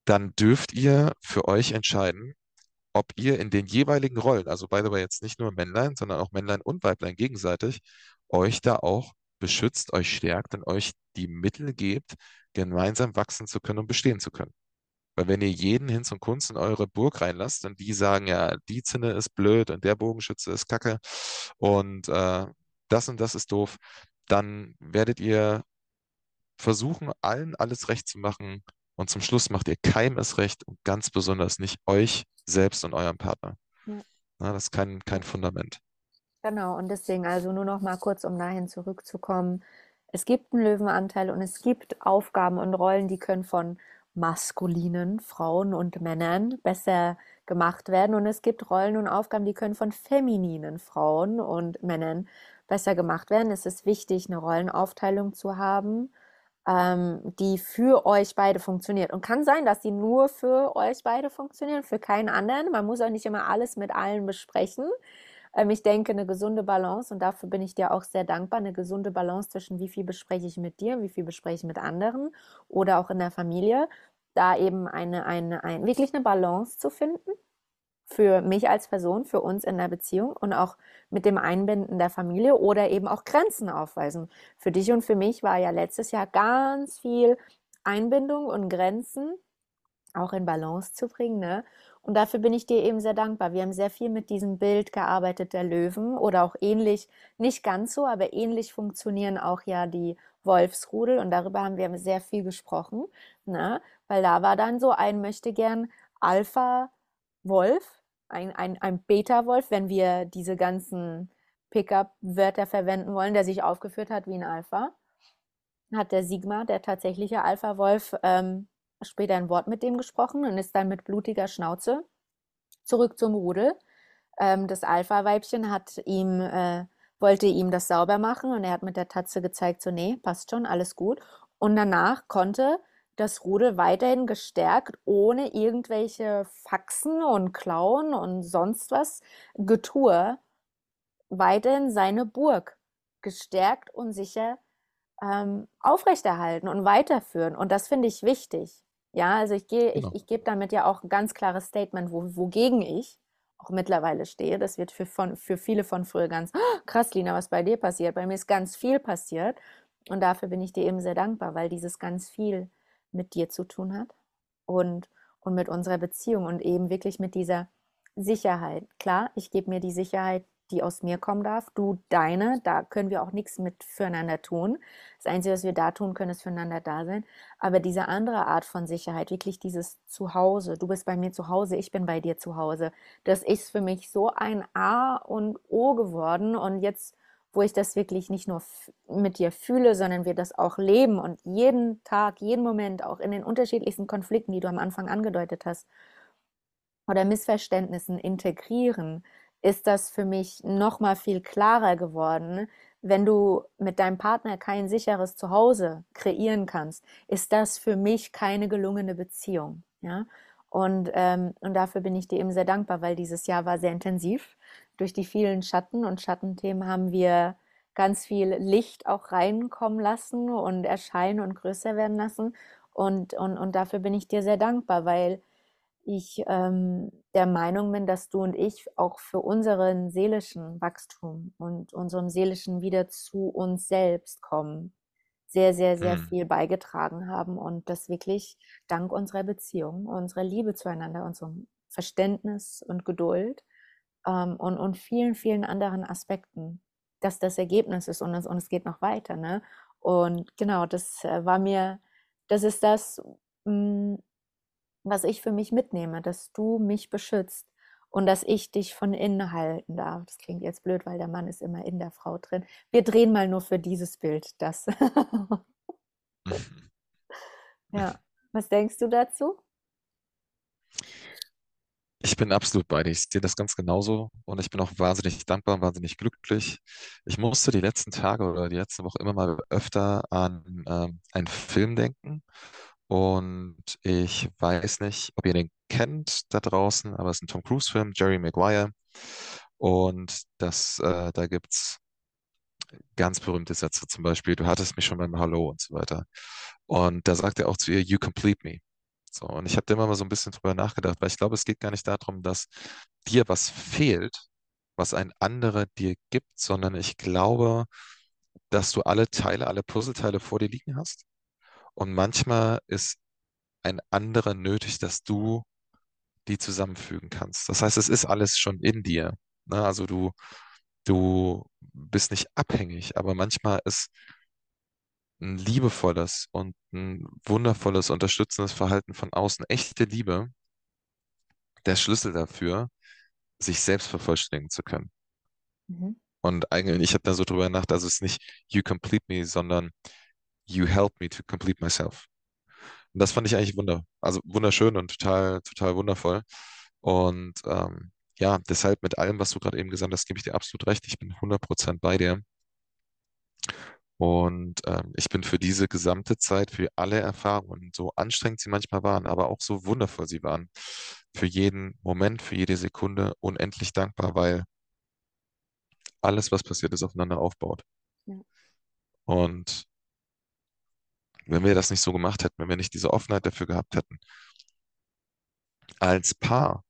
dann dürft ihr für euch entscheiden, ob ihr in den jeweiligen Rollen, also by the way jetzt nicht nur Männlein, sondern auch Männlein und Weiblein gegenseitig, euch da auch beschützt, euch stärkt und euch die Mittel gebt, gemeinsam wachsen zu können und bestehen zu können. Weil wenn ihr jeden Hinz und Kunst in eure Burg reinlasst und die sagen, ja, die Zinne ist blöd und der Bogenschütze ist kacke und äh, das und das ist doof, dann werdet ihr versuchen, allen alles recht zu machen und zum Schluss macht ihr keinem es recht und ganz besonders nicht euch selbst und eurem Partner.
ja,
Na, das ist kein, kein. Fundament.
Genau. Und deswegen also nur noch mal kurz, um dahin zurückzukommen. Es gibt einen Löwenanteil und es gibt Aufgaben und Rollen, die können von maskulinen Frauen und Männern besser gemacht werden. Und es gibt Rollen und Aufgaben, die können von femininen Frauen und Männern besser gemacht werden. Es ist wichtig, eine Rollenaufteilung zu haben, ähm, die für euch beide funktioniert. Und kann sein, dass die nur für euch beide funktionieren, für keinen anderen. Man muss auch nicht immer alles mit allen besprechen. Ähm, ich denke, eine gesunde Balance, und dafür bin ich dir auch sehr dankbar, eine gesunde Balance zwischen wie viel bespreche ich mit dir, wie viel bespreche ich mit anderen oder auch in der Familie, da eben eine, eine, ein, wirklich eine Balance zu finden für mich als Person, für uns in der Beziehung und auch mit dem Einbinden der Familie oder eben auch Grenzen aufweisen. Für dich und für mich war ja letztes Jahr ganz viel Einbindung und Grenzen auch in Balance zu bringen, ne? Und dafür bin ich dir eben sehr dankbar. Wir haben sehr viel mit diesem Bild gearbeitet der Löwen oder auch ähnlich, nicht ganz so, aber ähnlich funktionieren auch ja die Wolfsrudel und darüber haben wir sehr viel gesprochen, ne? Weil da war dann so ein möchte gern Alpha-Wolf, ein, ein, ein Beta-Wolf, wenn wir diese ganzen Pickup-Wörter verwenden wollen, der sich aufgeführt hat wie ein Alpha, hat der Sigma, der tatsächliche Alpha-Wolf, ähm, später ein Wort mit dem gesprochen und ist dann mit blutiger Schnauze zurück zum Rudel. Ähm, das Alpha-Weibchen hat ihm, äh, wollte ihm das sauber machen und er hat mit der Tatze gezeigt, so, nee, passt schon, alles gut. Und danach konnte das Rudel weiterhin gestärkt, ohne irgendwelche Faxen und Klauen und sonst was Getue, weiterhin seine Burg gestärkt und sicher ähm, aufrechterhalten und weiterführen. Und das finde ich wichtig. Ja, also ich gehe, ich,
Genau.
ich gebe damit ja auch ein ganz klares Statement, wo, wogegen ich auch mittlerweile stehe. Das wird für, von, für viele von früher ganz "Ah, krass, Lina, was bei dir passiert. Bei mir ist ganz viel passiert. Und dafür bin ich dir eben sehr dankbar, weil dieses ganz viel mit dir zu tun hat und, und mit unserer Beziehung und eben wirklich mit dieser Sicherheit. Klar, ich gebe mir die Sicherheit, die aus mir kommen darf, du deine, da können wir auch nichts mit füreinander tun. Das Einzige, was wir da tun können, ist füreinander da sein. Aber diese andere Art von Sicherheit, wirklich dieses Zuhause, du bist bei mir zu Hause, ich bin bei dir zu Hause, das ist für mich so ein A und O geworden. Und jetzt, wo ich das wirklich nicht nur mit dir fühle, sondern wir das auch leben und jeden Tag, jeden Moment, auch in den unterschiedlichsten Konflikten, die du am Anfang angedeutet hast, oder Missverständnissen integrieren, ist das für mich noch mal viel klarer geworden. Wenn du mit deinem Partner kein sicheres Zuhause kreieren kannst, ist das für mich keine gelungene Beziehung. Ja? Und, ähm, und dafür bin ich dir eben sehr dankbar, weil dieses Jahr war sehr intensiv. Durch die vielen Schatten und Schattenthemen haben wir ganz viel Licht auch reinkommen lassen und erscheinen und größer werden lassen. Und, und, und dafür bin ich dir sehr dankbar, weil ich ähm, der Meinung bin, dass du und ich auch für unseren seelischen Wachstum und unserem seelischen wieder zu uns selbst kommen, sehr, sehr, sehr
Hm,
viel beigetragen haben und das wirklich dank unserer Beziehung, unserer Liebe zueinander, unserem Verständnis und Geduld ähm, und, und vielen, vielen anderen Aspekten, dass das Ergebnis ist und es, und es geht noch weiter. Ne? Und genau, das äh, war mir, das ist das, mh, was ich für mich mitnehme, dass du mich beschützt und dass ich dich von innen halten darf. Das klingt jetzt blöd, weil der Mann ist immer in der Frau drin. Wir drehen mal nur für dieses Bild das. Ja. Was denkst du dazu?
Ich bin absolut bei dir. Ich sehe das ganz genauso und ich bin auch wahnsinnig dankbar und wahnsinnig glücklich. Ich musste die letzten Tage oder die letzte Woche immer mal öfter an ähm, einen Film denken und ich weiß nicht, ob ihr den kennt da draußen, aber es ist ein Tom Cruise-Film, Jerry Maguire und das, äh, da gibt's ganz berühmte Sätze, zum Beispiel, du hattest mich schon beim Hallo und so weiter. Und da sagt er auch zu ihr, You complete me. So, und ich habe da immer mal so ein bisschen drüber nachgedacht, weil ich glaube, es geht gar nicht darum, dass dir was fehlt, was ein anderer dir gibt, sondern ich glaube, dass du alle Teile, alle Puzzleteile vor dir liegen hast. Und manchmal ist ein anderer nötig, dass du die zusammenfügen kannst. Das heißt, es ist alles schon in dir. Ne? Also du, du bist nicht abhängig, aber manchmal ist ein liebevolles und ein wundervolles, unterstützendes Verhalten von außen, echte Liebe, der Schlüssel dafür, sich selbst vervollständigen zu können.
Mhm.
Und eigentlich, ich habe da so drüber nachgedacht, also es ist nicht you complete me, sondern you help me to complete myself. Und das fand ich eigentlich wunder, also wunderschön und total, total wundervoll. Und ähm, ja, deshalb mit allem, was du gerade eben gesagt hast, gebe ich dir absolut recht. Ich bin hundert Prozent bei dir. Und ähm, ich bin für diese gesamte Zeit, für alle Erfahrungen, so anstrengend sie manchmal waren, aber auch so wundervoll sie waren, für jeden Moment, für jede Sekunde unendlich dankbar, weil alles, was passiert ist, aufeinander aufbaut.
Ja.
Und wenn wir das nicht so gemacht hätten, wenn wir nicht diese Offenheit dafür gehabt hätten, als Paar,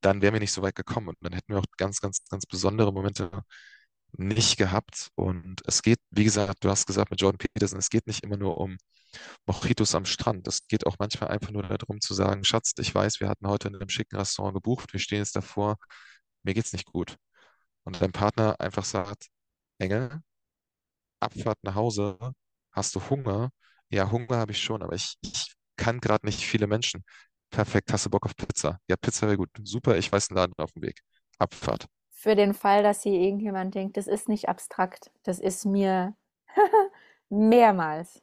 dann wären wir nicht so weit gekommen und dann hätten wir auch ganz, ganz, ganz besondere Momente nicht gehabt. Und es geht, wie gesagt, du hast gesagt mit Jordan Peterson, es geht nicht immer nur um Mojitos am Strand. Es geht auch manchmal einfach nur darum zu sagen, Schatz, ich weiß, wir hatten heute in einem schicken Restaurant gebucht, wir stehen jetzt davor, mir geht's nicht gut. Und dein Partner einfach sagt, Engel, Abfahrt nach Hause, hast du Hunger? Ja, Hunger habe ich schon, aber ich, ich kann gerade nicht viele Menschen. Perfekt, hast du Bock auf Pizza? Ja, Pizza wäre gut. Super, ich weiß einen Laden auf dem Weg. Abfahrt.
für den Fall, dass hier irgendjemand denkt, das ist nicht abstrakt, das ist mir mehrmals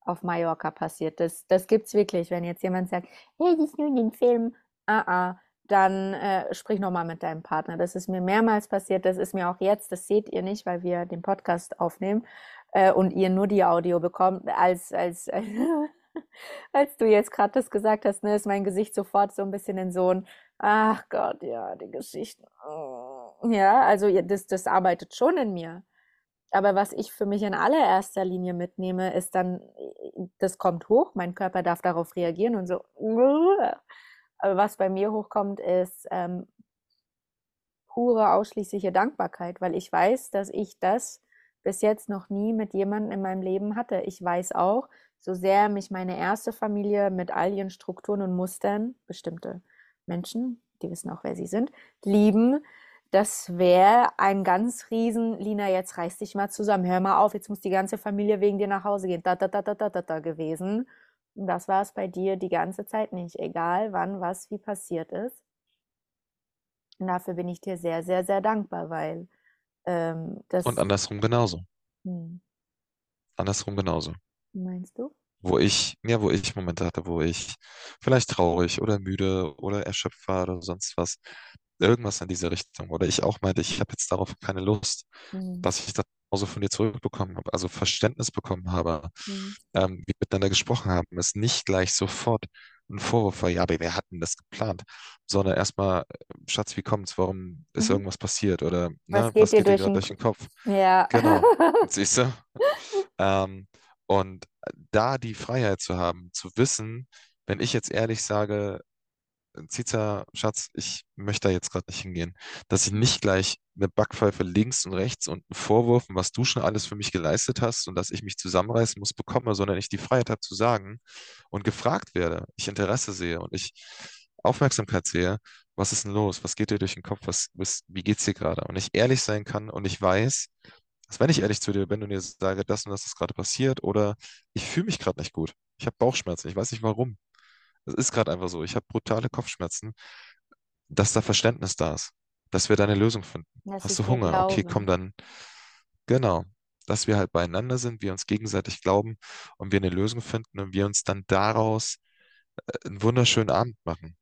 auf Mallorca passiert. Das, das gibt es wirklich, wenn jetzt jemand sagt, hey, ist nur ein Film, ah, ah, dann äh, sprich nochmal mit deinem Partner. Das ist mir mehrmals passiert, das ist mir auch jetzt, das seht ihr nicht, weil wir den Podcast aufnehmen äh, und ihr nur die Audio bekommt, als, als, als du jetzt gerade das gesagt hast, ne, ist mein Gesicht sofort so ein bisschen in so ein, ach Gott, ja, die Geschichten. Ja, also das, das arbeitet schon in mir. Aber was ich für mich in allererster Linie mitnehme, ist dann, das kommt hoch, mein Körper darf darauf reagieren und so. Aber was bei mir hochkommt, ist ähm, pure, ausschließliche Dankbarkeit, weil ich weiß, dass ich das bis jetzt noch nie mit jemandem in meinem Leben hatte. Ich weiß auch, so sehr mich meine erste Familie mit all ihren Strukturen und Mustern, bestimmte Menschen, die wissen auch, wer sie sind, lieben, das wäre ein ganz riesen, Lina, jetzt reiß dich mal zusammen, hör mal auf, jetzt muss die ganze Familie wegen dir nach Hause gehen, da, da, da, da, da, da, da gewesen. Und das war es bei dir die ganze Zeit nicht, egal wann, was, wie passiert ist. Und dafür bin ich dir sehr, sehr, sehr dankbar, weil ähm.
Und andersrum genauso.
Hm,
Andersrum genauso.
meinst du?
Wo ich, ja, wo ich Momente hatte, wo ich vielleicht traurig oder müde oder erschöpft war oder sonst was. Irgendwas in diese Richtung. Oder ich auch meinte, ich habe jetzt darauf keine Lust,
Hm,
dass ich das genauso von dir zurückbekommen habe, also Verständnis bekommen habe,
hm,
ähm, wir miteinander gesprochen haben, es nicht gleich sofort ein Vorwurf war, ja, aber wir hatten das geplant, sondern erstmal, Schatz, wie kommt's? Warum ist
mhm.
irgendwas passiert? Oder,
Was
ne,
geht
was
dir
geht dir
durch
gerade
den
durch den
Kopf?
Kopf?
Ja.
Genau, siehst du? Ähm, und da die Freiheit zu haben, zu wissen, wenn ich jetzt ehrlich sage, Ziza, Schatz, ich möchte da jetzt gerade nicht hingehen, dass ich nicht gleich eine Backpfeife links und rechts und einen Vorwurf, was du schon alles für mich geleistet hast und dass ich mich zusammenreißen muss, bekomme, sondern ich die Freiheit habe zu sagen und gefragt werde, ich Interesse sehe und ich Aufmerksamkeit sehe, was ist denn los? Was geht dir durch den Kopf? Was, was, wie geht's dir gerade? Und ich ehrlich sein kann und ich weiß, dass wenn ich ehrlich zu dir bin und dir sage, das und das ist gerade passiert oder ich fühle mich gerade nicht gut, ich habe Bauchschmerzen, ich weiß nicht warum. Es ist gerade einfach so. Ich habe brutale Kopfschmerzen, dass da Verständnis da ist, dass wir da eine Lösung finden.
Dass
Hast du Hunger? Okay, komm dann. Genau. Dass wir halt beieinander sind, wir uns gegenseitig glauben und wir eine Lösung finden und wir uns dann daraus äh, einen wunderschönen Abend machen.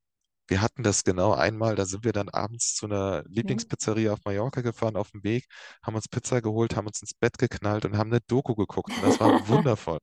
Wir hatten das genau einmal, da sind wir dann abends zu einer
Mhm.
Lieblingspizzeria auf Mallorca gefahren, auf dem Weg, haben uns Pizza geholt, haben uns ins Bett geknallt und haben eine Doku geguckt. Und das war wundervoll,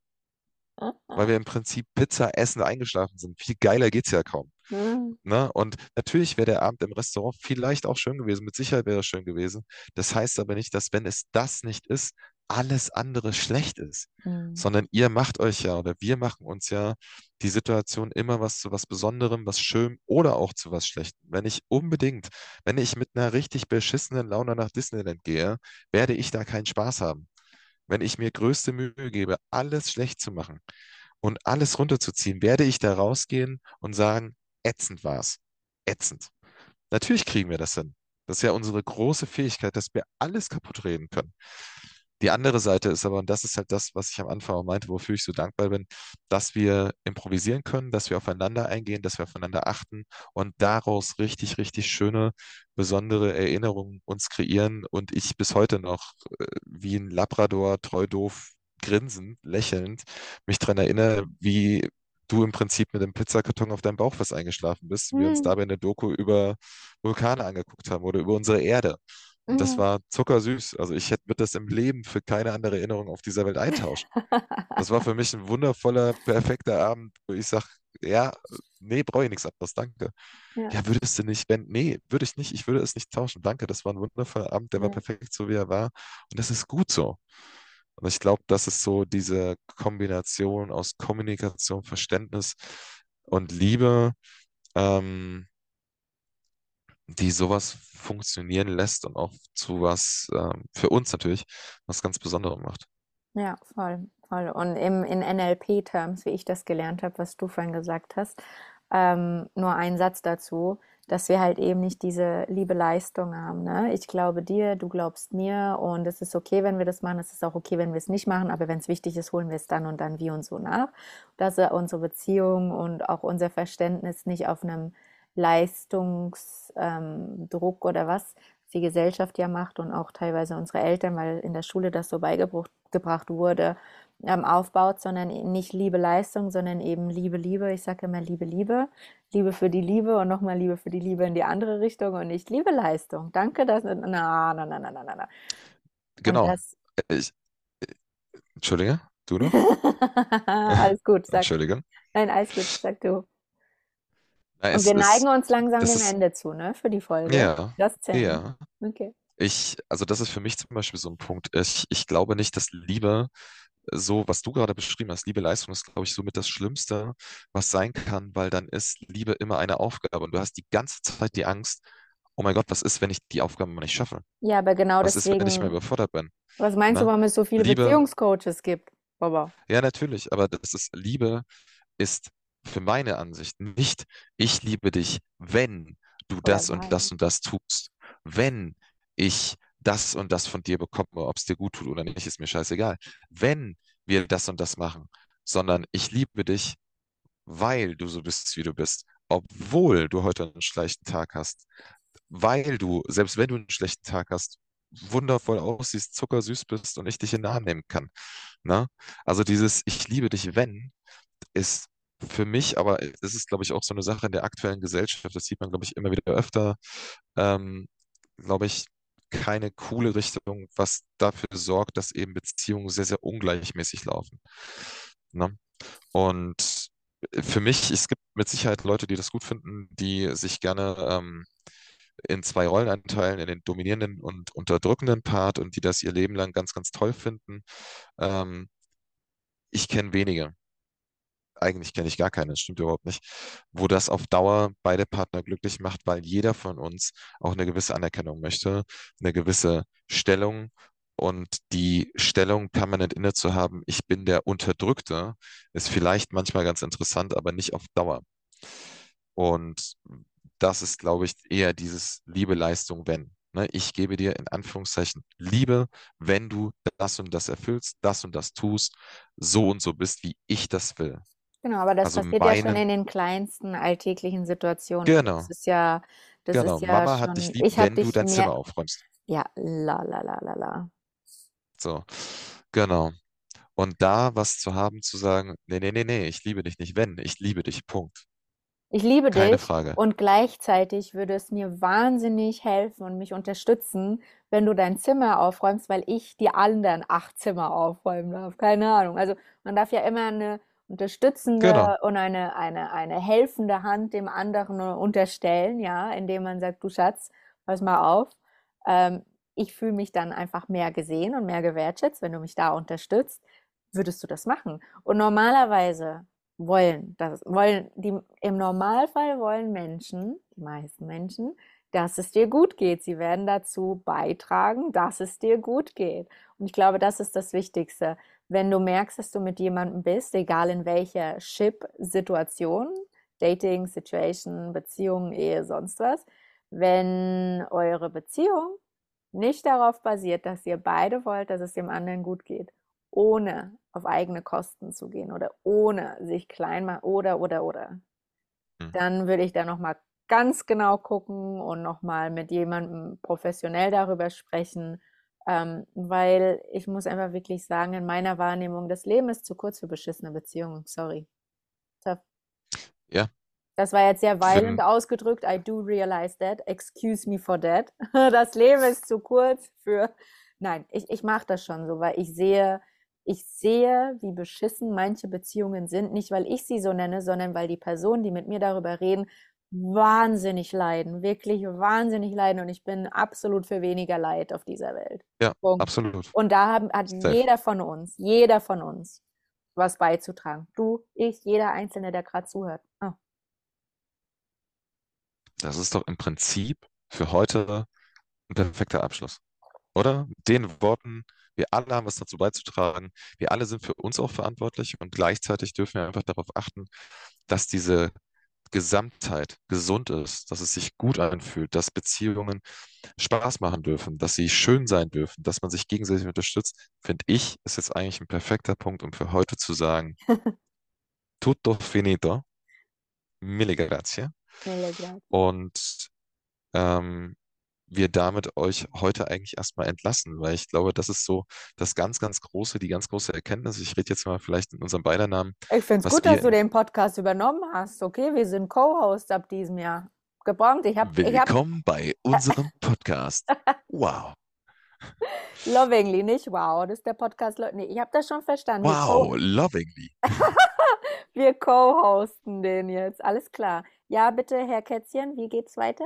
weil wir im Prinzip Pizza essen eingeschlafen sind. Viel geiler geht's ja kaum.
Mhm.
Ne? Und natürlich wäre der Abend im Restaurant vielleicht auch schön gewesen, mit Sicherheit wäre es schön gewesen. Das heißt aber nicht, dass wenn es das nicht ist, alles andere schlecht ist,
Mhm.
sondern ihr macht euch ja oder wir machen uns ja die Situation immer was zu was Besonderem, was Schönem oder auch zu was Schlechtem. Wenn ich unbedingt, wenn ich mit einer richtig beschissenen Laune nach Disneyland gehe, werde ich da keinen Spaß haben. Wenn ich mir größte Mühe gebe, alles schlecht zu machen, und alles runterzuziehen, werde ich da rausgehen und sagen, ätzend war's. Ätzend. Natürlich kriegen wir das hin. Das ist ja unsere große Fähigkeit, dass wir alles kaputt reden können. Die andere Seite ist aber, und das ist halt das, was ich am Anfang auch meinte, wofür ich so dankbar bin, dass wir improvisieren können, dass wir aufeinander eingehen, dass wir aufeinander achten und daraus richtig, richtig schöne, besondere Erinnerungen uns kreieren und ich bis heute noch äh, wie ein Labrador treu doof grinsend, lächelnd mich daran erinnere, wie du im Prinzip mit dem Pizzakarton auf deinem Bauch fast eingeschlafen bist, wir uns
Mhm.
dabei eine Doku über Vulkane angeguckt haben oder über unsere Erde. Das
Mhm.
war zuckersüß. Also ich hätte würde das im Leben für keine andere Erinnerung auf dieser Welt eintauschen. Das war für mich ein wundervoller, perfekter Abend, wo ich sage, ja, nee, brauche ich nichts anderes, danke.
Ja,
Ja, würdest du nicht, wenn, nee, würde ich nicht, ich würde es nicht tauschen, danke. Das war ein wundervoller Abend, der war
ja,
perfekt so, wie er war. Und das ist gut so. Und ich glaube, das ist so diese Kombination aus Kommunikation, Verständnis und Liebe, ähm, die sowas funktionieren lässt und auch zu was, ähm, für uns natürlich, was ganz Besonderem macht.
ja, voll, voll. Und im, in NLP-Terms, wie ich das gelernt habe, was du vorhin gesagt hast, ähm, nur ein Satz dazu, dass wir halt eben nicht diese Liebe-Leistung haben, ne? Ich glaube dir, du glaubst mir und es ist okay, wenn wir das machen, es ist auch okay, wenn wir es nicht machen, aber wenn es wichtig ist, holen wir es dann und dann wie und so nach. Dass unsere Beziehung und auch unser Verständnis nicht auf einem Leistungsdruck ähm, oder was die Gesellschaft ja macht und auch teilweise unsere Eltern, weil in der Schule das so beigebracht gebracht wurde, ähm, aufbaut, sondern nicht Liebe, Leistung, sondern eben Liebe, Liebe. Ich sage immer Liebe, Liebe. Liebe für die Liebe und nochmal Liebe für die Liebe in die andere Richtung und nicht Liebe, Leistung. Danke, das. Na, na, na, na, na, na,
Genau.
das.
Ich, Entschuldige, du noch?
Alles gut, sag.
Entschuldige.
Nein, alles gut, sag du.
Na,
Und wir neigen uns langsam
das
dem
ist,
Ende zu, ne, für die Folge.
ja,
Das zählt.
ja.
Okay.
Ich, also das ist für mich zum Beispiel so ein Punkt. Ich, ich glaube nicht, dass Liebe so, was du gerade beschrieben hast, Liebe, Leistung ist, glaube ich, somit das Schlimmste, was sein kann, weil dann ist Liebe immer eine Aufgabe und du hast die ganze Zeit die Angst, oh mein Gott, was ist, wenn ich die Aufgabe mal nicht schaffe?
Ja, aber genau
Was ist, wenn ich mal überfordert bin?
was meinst du,
Ne?
warum es so viele
Liebe,
Beziehungscoaches gibt, Baba?
ja, natürlich, aber das ist, Liebe ist für meine Ansicht nicht, ich liebe dich, wenn du das und das und das tust. Wenn ich das und das von dir bekomme, ob es dir gut tut oder nicht, ist mir scheißegal. Wenn wir das und das machen, sondern ich liebe dich, weil du so bist, wie du bist, obwohl du heute einen schlechten Tag hast, weil du, selbst wenn du einen schlechten Tag hast, wundervoll aussiehst, zuckersüß bist und ich dich in den Arm nehmen kann. Ne? Also dieses Ich liebe dich, wenn, ist für mich, aber es ist, glaube ich, auch so eine Sache in der aktuellen Gesellschaft, das sieht man, glaube ich, immer wieder öfter, ähm, glaube ich, keine coole Richtung, was dafür sorgt, dass eben Beziehungen sehr, sehr ungleichmäßig laufen. Ne? Und für mich, es gibt mit Sicherheit Leute, die das gut finden, die sich gerne ähm, in zwei Rollen einteilen, in den dominierenden und unterdrückenden Part und die das ihr Leben lang ganz, ganz toll finden. Ähm, ich kenne wenige, eigentlich kenne ich gar keine, das stimmt überhaupt nicht, wo das auf Dauer beide Partner glücklich macht, weil jeder von uns auch eine gewisse Anerkennung möchte, eine gewisse Stellung. Und die Stellung permanent inne zu haben, ich bin der Unterdrückte, ist vielleicht manchmal ganz interessant, aber nicht auf Dauer. Und das ist, glaube ich, eher dieses Liebe, Leistung, wenn. Ne? Ich gebe dir in Anführungszeichen Liebe, wenn du das und das erfüllst, das und das tust, so und so bist, wie ich das will.
Genau, aber das
Also
passiert ja schon
meine,
in den kleinsten alltäglichen Situationen. Das
genau,
ist ja, das ist
genau.
ja
Mama hat dich
schon,
lieb,
ich
wenn du dein Zimmer aufräumst.
ja, la la la la la.
So, genau. Und da was zu haben, zu sagen, nee, nee, nee, nee, ich liebe dich nicht, wenn, ich liebe dich, Punkt.
Ich liebe
Keine
dich
Frage.
und gleichzeitig würde es mir wahnsinnig helfen und mich unterstützen, wenn du dein Zimmer aufräumst, weil ich die anderen acht Zimmer aufräumen darf. Keine Ahnung. Also man darf ja immer eine
Genau,
unterstützende und eine, eine, eine helfende Hand dem anderen unterstellen, ja, indem man sagt, du Schatz, pass mal auf. Ähm, ich fühle mich dann einfach mehr gesehen und mehr gewertschätzt, wenn du mich da unterstützt. Würdest du das machen? Und normalerweise wollen, das wollen die, im Normalfall wollen Menschen, die meisten Menschen, dass es dir gut geht. Sie werden dazu beitragen, dass es dir gut geht. Und ich glaube, das ist das Wichtigste. Wenn du merkst, dass du mit jemandem bist, egal in welcher Ship-Situation, Dating, Situation, Beziehung, Ehe, sonst was, wenn eure Beziehung nicht darauf basiert, dass ihr beide wollt, dass es dem anderen gut geht, ohne auf eigene Kosten zu gehen oder ohne sich klein machen oder oder oder,
hm,
dann würde ich da noch mal ganz genau gucken und noch mal mit jemandem professionell darüber sprechen, ähm, weil ich muss einfach wirklich sagen, in meiner Wahrnehmung, das Leben ist zu kurz für beschissene Beziehungen. Sorry. Tough.
ja,
Das war jetzt sehr
fin,
ausgedrückt. I do realize that. Excuse me for that. Das Leben ist zu kurz für. Nein, ich, ich mache das schon so, weil ich sehe, ich sehe, wie beschissen manche Beziehungen sind. Nicht, weil ich sie so nenne, sondern weil die Personen, die mit mir darüber reden, wahnsinnig leiden. Wirklich wahnsinnig leiden. Und ich bin absolut für weniger Leid auf dieser Welt.
ja,
Punkt.
absolut.
Und da haben, hat
Safe.
jeder von uns, jeder von uns was beizutragen. Du, ich, jeder Einzelne, der gerade zuhört. Ah.
Das ist doch im Prinzip für heute ein perfekter Abschluss, oder? Mit den Worten, wir alle haben was dazu beizutragen. Wir alle sind für uns auch verantwortlich und gleichzeitig dürfen wir einfach darauf achten, dass diese Gesamtheit gesund ist, dass es sich gut anfühlt, dass Beziehungen Spaß machen dürfen, dass sie schön sein dürfen, dass man sich gegenseitig unterstützt, finde ich, ist jetzt eigentlich ein perfekter Punkt, um für heute zu sagen, tutto finito, mille grazie.
Mille grazie.
Und ähm, wir damit euch heute eigentlich erstmal entlassen, weil ich glaube, das ist so das ganz, ganz große, die ganz große Erkenntnis. Ich rede jetzt mal vielleicht in unserem beider Namen.
Ich finde es gut, dass du den Podcast übernommen hast. Okay, wir sind Co-Host ab diesem Jahr. Gebongt. Ich hab,
Willkommen ich hab... bei unserem Podcast. Wow.
Lovingly, nicht wow. Das ist der Podcast. Nee, ich habe das schon verstanden.
Wow, lovingly.
wir co-hosten den jetzt. Alles klar. Ja, bitte, Herr Kätzchen, wie geht's weiter?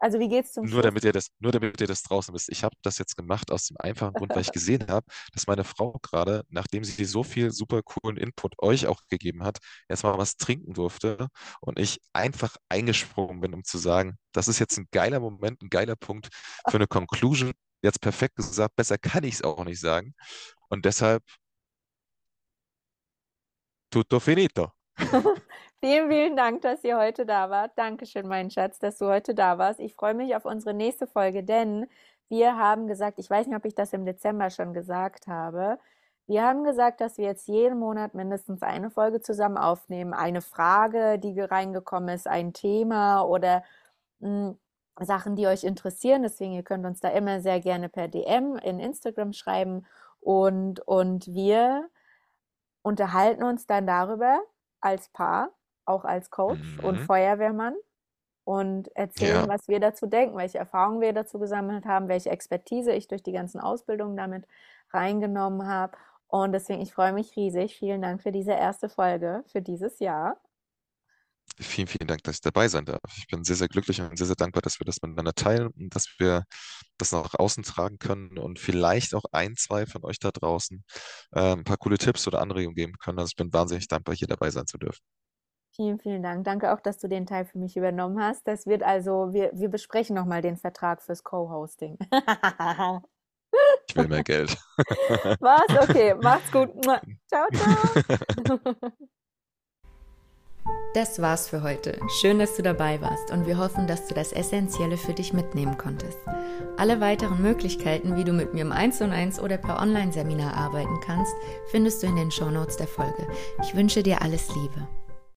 Also wie geht's zum
Nur
Schluss?
damit ihr das, nur damit ihr das draußen wisst. Ich habe das jetzt gemacht aus dem einfachen Grund, weil ich gesehen habe, dass meine Frau gerade, nachdem sie so viel super coolen Input euch auch gegeben hat, erstmal was trinken durfte und ich einfach eingesprungen bin, um zu sagen, das ist jetzt ein geiler Moment, ein geiler Punkt für eine Conclusion. Jetzt perfekt gesagt, besser kann ich es auch nicht sagen. Und deshalb tutto finito.
Vielen, vielen Dank, dass ihr heute da wart. Dankeschön, mein Schatz, dass du heute da warst. Ich freue mich auf unsere nächste Folge, denn wir haben gesagt, ich weiß nicht, ob ich das im Dezember schon gesagt habe, wir haben gesagt, dass wir jetzt jeden Monat mindestens eine Folge zusammen aufnehmen. Eine Frage, die reingekommen ist, ein Thema oder mh, hm, Sachen, die euch interessieren. Deswegen, ihr könnt uns da immer sehr gerne per DM in Instagram schreiben und, und wir unterhalten uns dann darüber als Paar auch als Coach mhm. und Feuerwehrmann und erzählen, ja. was wir dazu denken, welche Erfahrungen wir dazu gesammelt haben, welche Expertise ich durch die ganzen Ausbildungen damit reingenommen habe. Und deswegen, ich freue mich riesig. Vielen Dank für diese erste Folge für dieses Jahr.
Vielen, vielen Dank, dass ich dabei sein darf. Ich bin sehr, sehr glücklich und sehr, sehr dankbar, dass wir das miteinander teilen und dass wir das nach außen tragen können und vielleicht auch ein, zwei von euch da draußen äh, ein paar coole Tipps oder Anregungen geben können. Also ich bin wahnsinnig dankbar, hier dabei sein zu dürfen.
Vielen, vielen Dank. Danke auch, dass du den Teil für mich übernommen hast. Das wird also, wir, wir besprechen nochmal den Vertrag fürs Co-Hosting.
ich will mehr Geld.
Was? Okay, macht's gut. Ciao, ciao. Das war's für heute. Schön, dass du dabei warst und wir hoffen, dass du das Essentielle für dich mitnehmen konntest. Alle weiteren Möglichkeiten, wie du mit mir im 1 und 1 oder per Online-Seminar arbeiten kannst, findest du in den Shownotes der Folge. Ich wünsche dir alles Liebe.